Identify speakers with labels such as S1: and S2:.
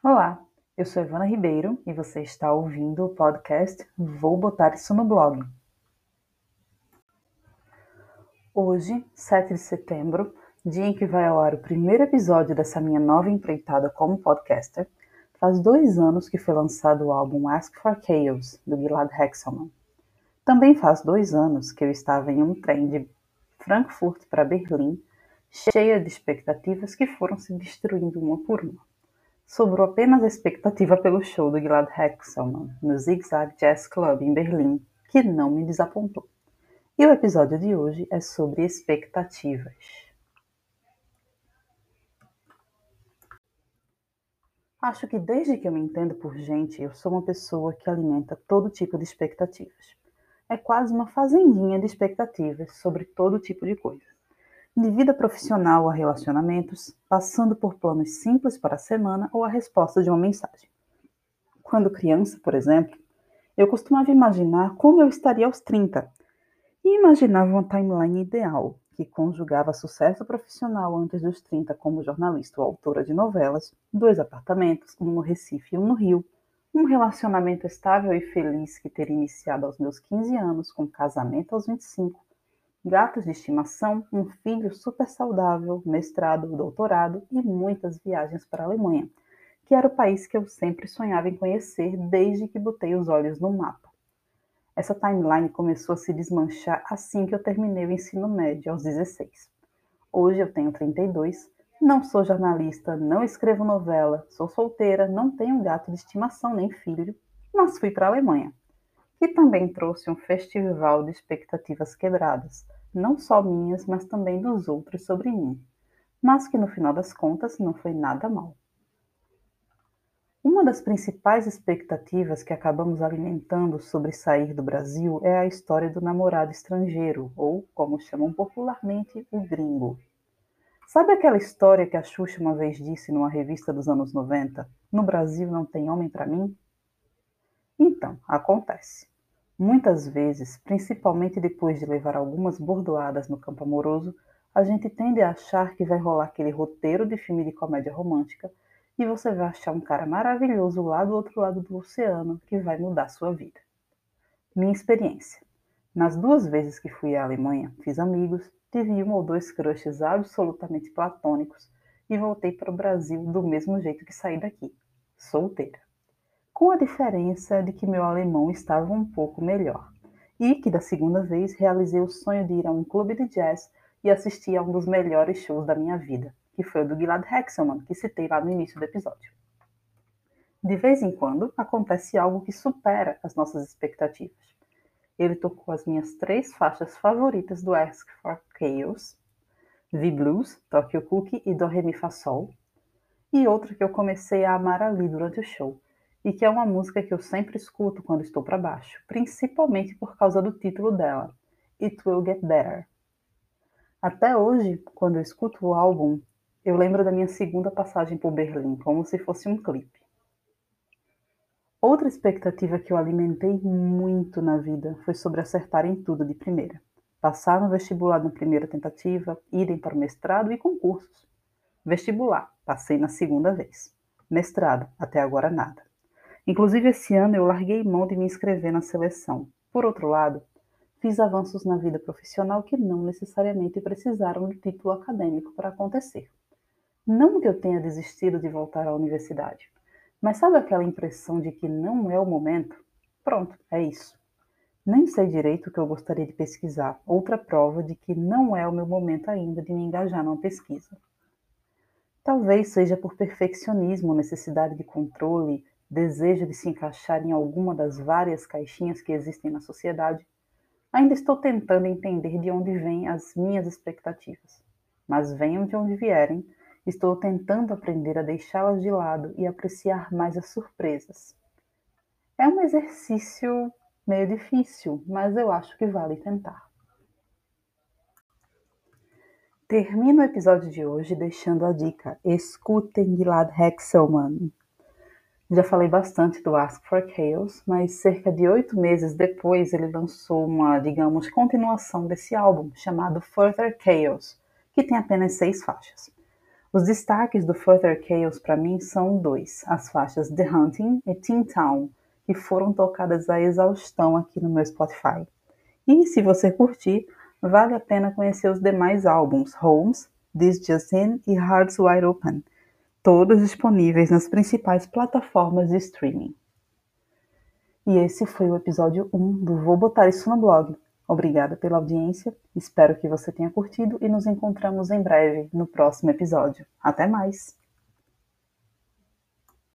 S1: Olá, eu sou Ivana Ribeiro e você está ouvindo o podcast Vou Botar Isso no Blog. Hoje, 7 de setembro, dia em que vai ao ar o primeiro episódio dessa minha nova empreitada como podcaster, faz dois anos que foi lançado o álbum Ask for Chaos, do Gilad Hexelman. Também faz dois anos que eu estava em um trem de Frankfurt para Berlim, cheia de expectativas que foram se destruindo uma por uma. Sobrou apenas a expectativa pelo show do Gilad Hexelman no Zig Zag Jazz Club em Berlim, que não me desapontou. E o episódio de hoje é sobre expectativas. Acho que desde que eu me entendo por gente, eu sou uma pessoa que alimenta todo tipo de expectativas. É quase uma fazendinha de expectativas sobre todo tipo de coisa de vida profissional a relacionamentos, passando por planos simples para a semana ou a resposta de uma mensagem. Quando criança, por exemplo, eu costumava imaginar como eu estaria aos 30 e imaginava uma timeline ideal que conjugava sucesso profissional antes dos 30 como jornalista ou autora de novelas, dois apartamentos, um no Recife e um no Rio, um relacionamento estável e feliz que teria iniciado aos meus 15 anos, com casamento aos 25, gatos de estimação, um filho super saudável, mestrado, doutorado e muitas viagens para a Alemanha, que era o país que eu sempre sonhava em conhecer desde que botei os olhos no mapa. Essa timeline começou a se desmanchar assim que eu terminei o ensino médio, aos 16. Hoje eu tenho 32, não sou jornalista, não escrevo novela, sou solteira, não tenho gato de estimação nem filho, mas fui para a Alemanha, que também trouxe um festival de expectativas quebradas não só minhas, mas também dos outros sobre mim, mas que no final das contas não foi nada mal. Uma das principais expectativas que acabamos alimentando sobre sair do Brasil é a história do namorado estrangeiro, ou, como chamam popularmente, o gringo. Sabe aquela história que a Xuxa uma vez disse numa revista dos anos 90? No Brasil não tem homem para mim? Então, acontece. Muitas vezes, principalmente depois de levar algumas bordoadas no campo amoroso, a gente tende a achar que vai rolar aquele roteiro de filme de comédia romântica e você vai achar um cara maravilhoso lá do outro lado do oceano que vai mudar sua vida. Minha experiência. Nas duas vezes que fui à Alemanha, fiz amigos, tive um ou dois crushes absolutamente platônicos e voltei para o Brasil do mesmo jeito que saí daqui, solteira com a diferença de que meu alemão estava um pouco melhor, e que da segunda vez realizei o sonho de ir a um clube de jazz e assistir a um dos melhores shows da minha vida, que foi o do Gilad Hexelman, que citei lá no início do episódio. De vez em quando acontece algo que supera as nossas expectativas. Ele tocou as minhas três faixas favoritas do Ask for Chaos, The Blues, Tokyo Cookie e Do Re Mi Fa Sol, e outra que eu comecei a amar ali durante o show, e que é uma música que eu sempre escuto quando estou para baixo, principalmente por causa do título dela, It Will Get Better. Até hoje, quando eu escuto o álbum, eu lembro da minha segunda passagem por Berlim, como se fosse um clipe. Outra expectativa que eu alimentei muito na vida foi sobre acertar em tudo de primeira. Passar no vestibular na primeira tentativa, irem para o mestrado e concursos. Vestibular, passei na segunda vez. Mestrado, até agora nada. Inclusive, esse ano eu larguei mão de me inscrever na seleção. Por outro lado, fiz avanços na vida profissional que não necessariamente precisaram do título acadêmico para acontecer. Não que eu tenha desistido de voltar à universidade, mas sabe aquela impressão de que não é o momento? Pronto, é isso. Nem sei direito o que eu gostaria de pesquisar, outra prova de que não é o meu momento ainda de me engajar numa pesquisa. Talvez seja por perfeccionismo, necessidade de controle, desejo de se encaixar em alguma das várias caixinhas que existem na sociedade, ainda estou tentando entender de onde vêm as minhas expectativas. Mas venham de onde vierem, estou tentando aprender a deixá-las de lado e apreciar mais as surpresas. É um exercício meio difícil, mas eu acho que vale tentar. Termino o episódio de hoje deixando a dica: escutem Gilad Hexelman. Já falei bastante do Ask for Chaos, mas cerca de oito meses depois ele lançou uma, digamos, continuação desse álbum chamado Further Chaos, que tem apenas seis faixas. Os destaques do Further Chaos para mim são dois: as faixas The Hunting e Teen Town, que foram tocadas a exaustão aqui no meu Spotify. E se você curtir, vale a pena conhecer os demais álbuns Homes, This Just In e Hearts Wide Open, todos disponíveis nas principais plataformas de streaming. E esse foi o episódio 1 do Vou Botar Isso no Blog. Obrigada pela audiência, espero que você tenha curtido e nos encontramos em breve no próximo episódio. Até mais!